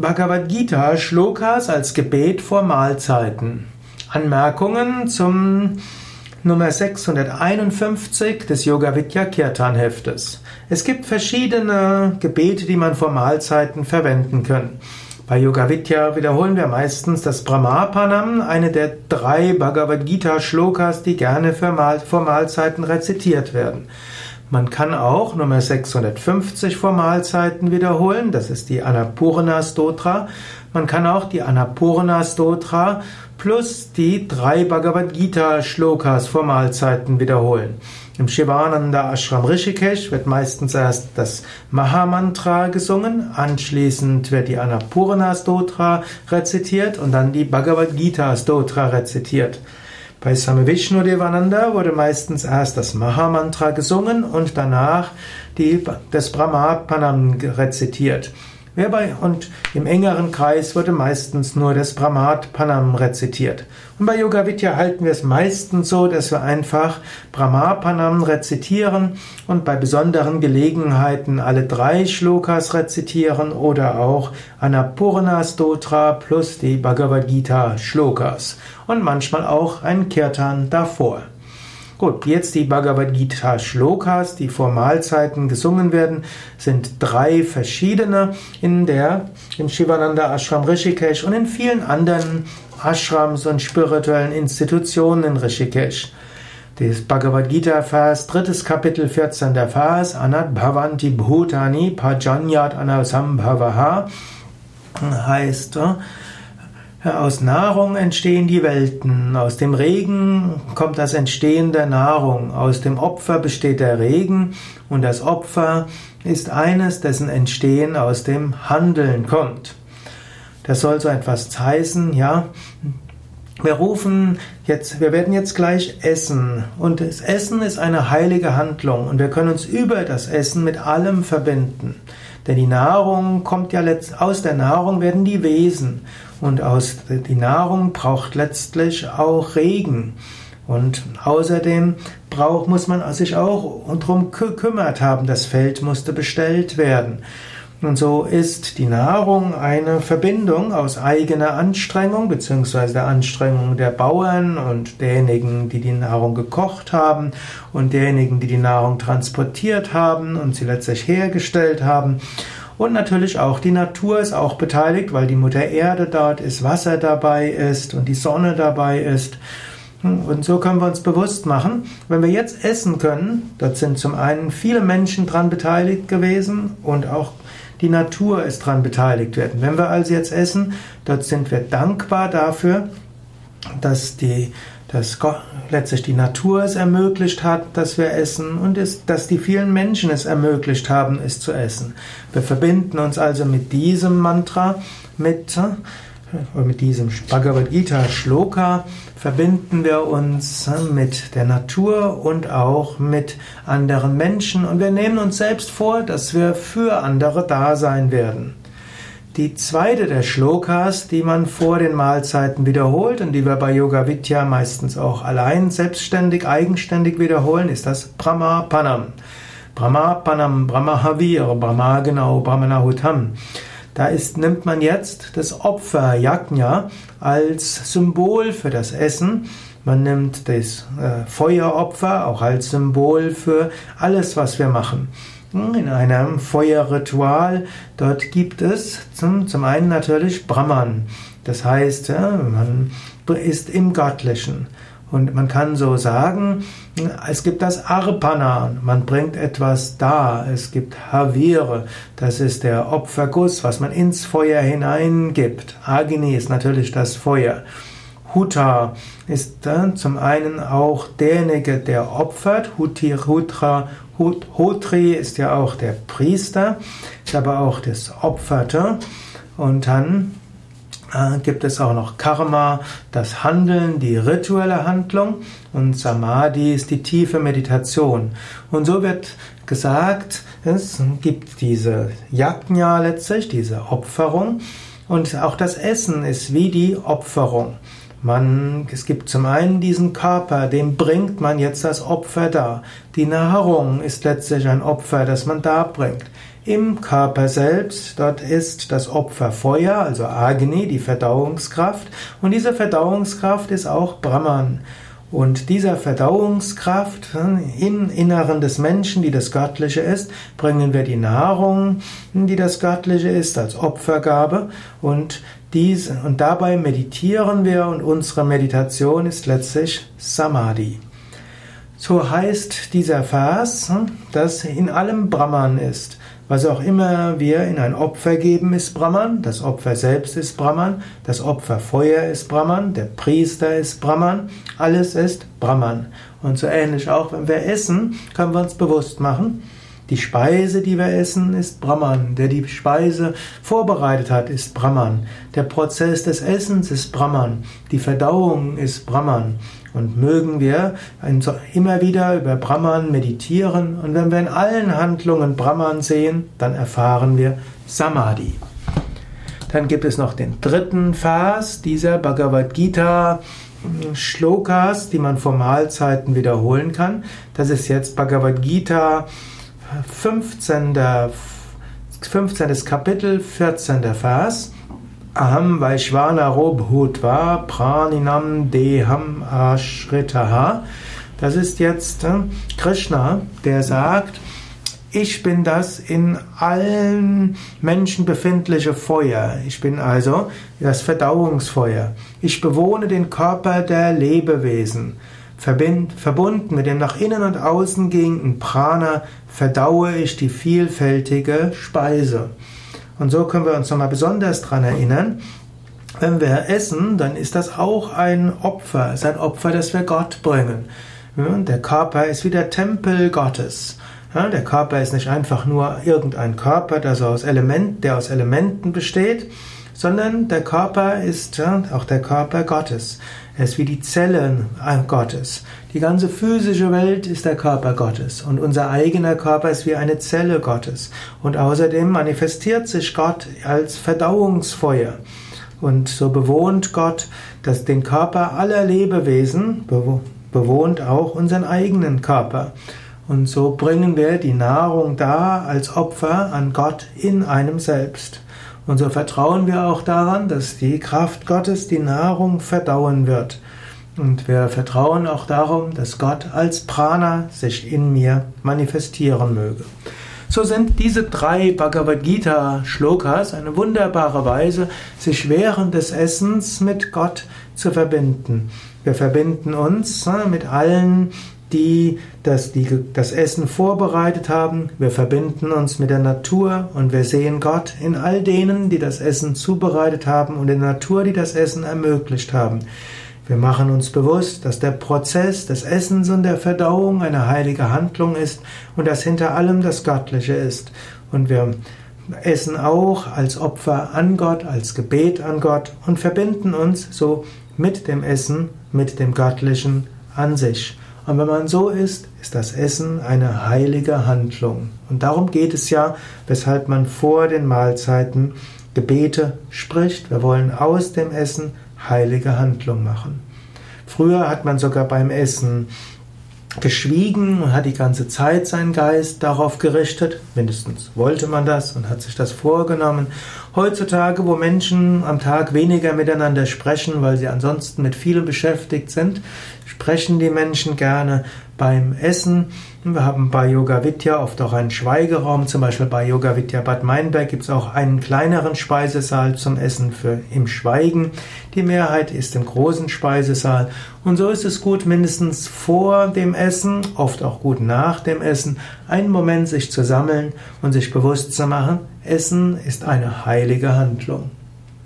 Bhagavad Gita Shlokas als Gebet vor Mahlzeiten. Anmerkungen zum Nummer 651 des Yoga Vidya Kirtan Heftes. Es gibt verschiedene Gebete, die man vor Mahlzeiten verwenden kann. Bei Yoga Vidya wiederholen wir meistens das Brahmapanam, eine der drei Bhagavad Gita Shlokas, die gerne vor Mahlzeiten rezitiert werden. Man kann auch Nummer 650 vor Mahlzeiten wiederholen, das ist die Annapurna Stotra. Man kann auch die Annapurna Stotra plus die drei Bhagavad Gita Shlokas vor Mahlzeiten wiederholen. Im Shivananda Ashram Rishikesh wird meistens erst das Mahamantra gesungen, anschließend wird die Annapurna Stotra rezitiert und dann die Bhagavad Gita Stotra rezitiert. Bei Swami Vishnu Devananda wurde meistens erst das Mahamantra gesungen und danach die, das Brahmapanam rezitiert. Und im engeren Kreis wurde meistens nur das Brahmapanam rezitiert. Und bei Yoga Vidya halten wir es meistens so, dass wir einfach Brahmapanam rezitieren und bei besonderen Gelegenheiten alle drei Shlokas rezitieren oder auch Annapurna Stotra plus die Bhagavad Gita Shlokas und manchmal auch ein Kirtan davor. Gut, jetzt die Bhagavad Gita Shlokas, die vor Mahlzeiten gesungen werden, sind drei verschiedene in der, im Shivananda Ashram Rishikesh und in vielen anderen Ashrams und spirituellen Institutionen in Rishikesh. Das Bhagavad Gita Vers, drittes Kapitel, 14. Vers, Anat Bhavanti Bhutani Pajanyat Anasambhavaha heißt, aus Nahrung entstehen die Welten, aus dem Regen kommt das Entstehen der Nahrung, aus dem Opfer besteht der Regen und das Opfer ist eines, dessen Entstehen aus dem Handeln kommt. Das soll so etwas heißen, ja. Wir rufen jetzt, wir werden jetzt gleich essen und das Essen ist eine heilige Handlung und wir können uns über das Essen mit allem verbinden. Denn die Nahrung kommt ja letzt, aus der Nahrung werden die Wesen und aus die Nahrung braucht letztlich auch Regen. Und außerdem braucht, muss man sich auch darum gekümmert haben. Das Feld musste bestellt werden. Und so ist die Nahrung eine Verbindung aus eigener Anstrengung beziehungsweise der Anstrengung der Bauern und derjenigen, die die Nahrung gekocht haben und derjenigen, die die Nahrung transportiert haben und sie letztlich hergestellt haben. Und natürlich auch die Natur ist auch beteiligt, weil die Mutter Erde dort ist, Wasser dabei ist und die Sonne dabei ist. Und so können wir uns bewusst machen, wenn wir jetzt essen können, dort sind zum einen viele Menschen dran beteiligt gewesen und auch die Natur ist dran beteiligt werden. Wenn wir also jetzt essen, dort sind wir dankbar dafür, dass die dass Gott, letztlich die Natur es ermöglicht hat, dass wir essen und es, dass die vielen Menschen es ermöglicht haben, es zu essen. Wir verbinden uns also mit diesem Mantra, mit, mit diesem Bhagavad Gita Shloka, verbinden wir uns äh, mit der Natur und auch mit anderen Menschen und wir nehmen uns selbst vor, dass wir für andere da sein werden. Die zweite der Shlokas, die man vor den Mahlzeiten wiederholt und die wir bei Yoga Vidya meistens auch allein selbstständig, eigenständig wiederholen, ist das Brahmapanam. Brahmapanam, Brahmahavir, Brahma genau, Brahmanahutam. Da ist, nimmt man jetzt das Opfer Yajna als Symbol für das Essen. Man nimmt das äh, Feueropfer auch als Symbol für alles, was wir machen in einem Feuerritual. Dort gibt es zum, zum einen natürlich Brahman. Das heißt, man ist im Göttlichen. Und man kann so sagen, es gibt das Arpana, man bringt etwas dar. Es gibt Havire, das ist der Opferguss, was man ins Feuer hineingibt. Agni ist natürlich das Feuer. Huta ist dann zum einen auch derjenige, der opfert. Huti, Hutra, Hut, Hotri ist ja auch der Priester, ist aber auch das Opferte. Und dann gibt es auch noch Karma, das Handeln, die rituelle Handlung. Und Samadhi ist die tiefe Meditation. Und so wird gesagt, es gibt diese Yajna letztlich, diese Opferung. Und auch das Essen ist wie die Opferung. Man, es gibt zum einen diesen Körper, dem bringt man jetzt das Opfer dar. Die Nahrung ist letztlich ein Opfer, das man darbringt. Im Körper selbst, dort ist das Opfer Feuer, also Agni, die Verdauungskraft. Und diese Verdauungskraft ist auch Brahman. Und dieser Verdauungskraft im Inneren des Menschen, die das Göttliche ist, bringen wir die Nahrung, die das Göttliche ist, als Opfergabe und dies, und dabei meditieren wir und unsere Meditation ist letztlich Samadhi. So heißt dieser Vers, dass in allem Brahman ist. Was auch immer wir in ein Opfer geben, ist Brahman. Das Opfer selbst ist Brahman. Das Opferfeuer ist Brahman. Der Priester ist Brahman. Alles ist Brahman. Und so ähnlich auch, wenn wir essen, können wir uns bewusst machen, die Speise, die wir essen, ist Brahman. Der die Speise vorbereitet hat, ist Brahman. Der Prozess des Essens ist Brahman. Die Verdauung ist Brahman. Und mögen wir immer wieder über Brahman meditieren. Und wenn wir in allen Handlungen Brahman sehen, dann erfahren wir Samadhi. Dann gibt es noch den dritten Vers dieser Bhagavad Gita. Shlokas, die man vor Mahlzeiten wiederholen kann. Das ist jetzt Bhagavad Gita 15. 15. Kapitel, 14. Vers. Aham Vaishvanaro Bhutva Praninam Deham Ashritaha. Das ist jetzt äh, Krishna, der sagt, ich bin das in allen Menschen befindliche Feuer. Ich bin also das Verdauungsfeuer. Ich bewohne den Körper der Lebewesen. Verbunden mit dem nach innen und außen gehenden Prana verdaue ich die vielfältige Speise. Und so können wir uns nochmal besonders daran erinnern, wenn wir essen, dann ist das auch ein Opfer, es ist ein Opfer, das wir Gott bringen. Der Körper ist wie der Tempel Gottes. Der Körper ist nicht einfach nur irgendein Körper, der, aus Element, der aus Elementen besteht, sondern der Körper ist auch der Körper Gottes. Er ist wie die Zellen Gottes. Die ganze physische Welt ist der Körper Gottes und unser eigener Körper ist wie eine Zelle Gottes. Und außerdem manifestiert sich Gott als Verdauungsfeuer. Und so bewohnt Gott dass den Körper aller Lebewesen, bewohnt auch unseren eigenen Körper. Und so bringen wir die Nahrung da als Opfer an Gott in einem selbst. Und so vertrauen wir auch daran, dass die Kraft Gottes die Nahrung verdauen wird. Und wir vertrauen auch darum, dass Gott als Prana sich in mir manifestieren möge. So sind diese drei Bhagavad Gita Shlokas eine wunderbare Weise, sich während des Essens mit Gott zu verbinden. Wir verbinden uns ne, mit allen die das, die das Essen vorbereitet haben. Wir verbinden uns mit der Natur und wir sehen Gott in all denen, die das Essen zubereitet haben und in der Natur, die das Essen ermöglicht haben. Wir machen uns bewusst, dass der Prozess des Essens und der Verdauung eine heilige Handlung ist und dass hinter allem das Göttliche ist. Und wir essen auch als Opfer an Gott, als Gebet an Gott und verbinden uns so mit dem Essen, mit dem Göttlichen an sich. Und wenn man so isst, ist das Essen eine heilige Handlung. Und darum geht es ja, weshalb man vor den Mahlzeiten Gebete spricht. Wir wollen aus dem Essen heilige Handlung machen. Früher hat man sogar beim Essen geschwiegen und hat die ganze Zeit seinen Geist darauf gerichtet. Mindestens wollte man das und hat sich das vorgenommen. Heutzutage, wo Menschen am Tag weniger miteinander sprechen, weil sie ansonsten mit vielem beschäftigt sind, sprechen die Menschen gerne beim Essen. Wir haben bei Yoga Vidya oft auch einen Schweigeraum, zum Beispiel bei Yoga Vidya Bad Meinberg gibt es auch einen kleineren Speisesaal zum Essen für im Schweigen. Die Mehrheit ist im großen Speisesaal und so ist es gut, mindestens vor dem Essen, oft auch gut nach dem Essen, einen Moment sich zu sammeln und sich bewusst zu machen, Essen ist eine heilige Handlung.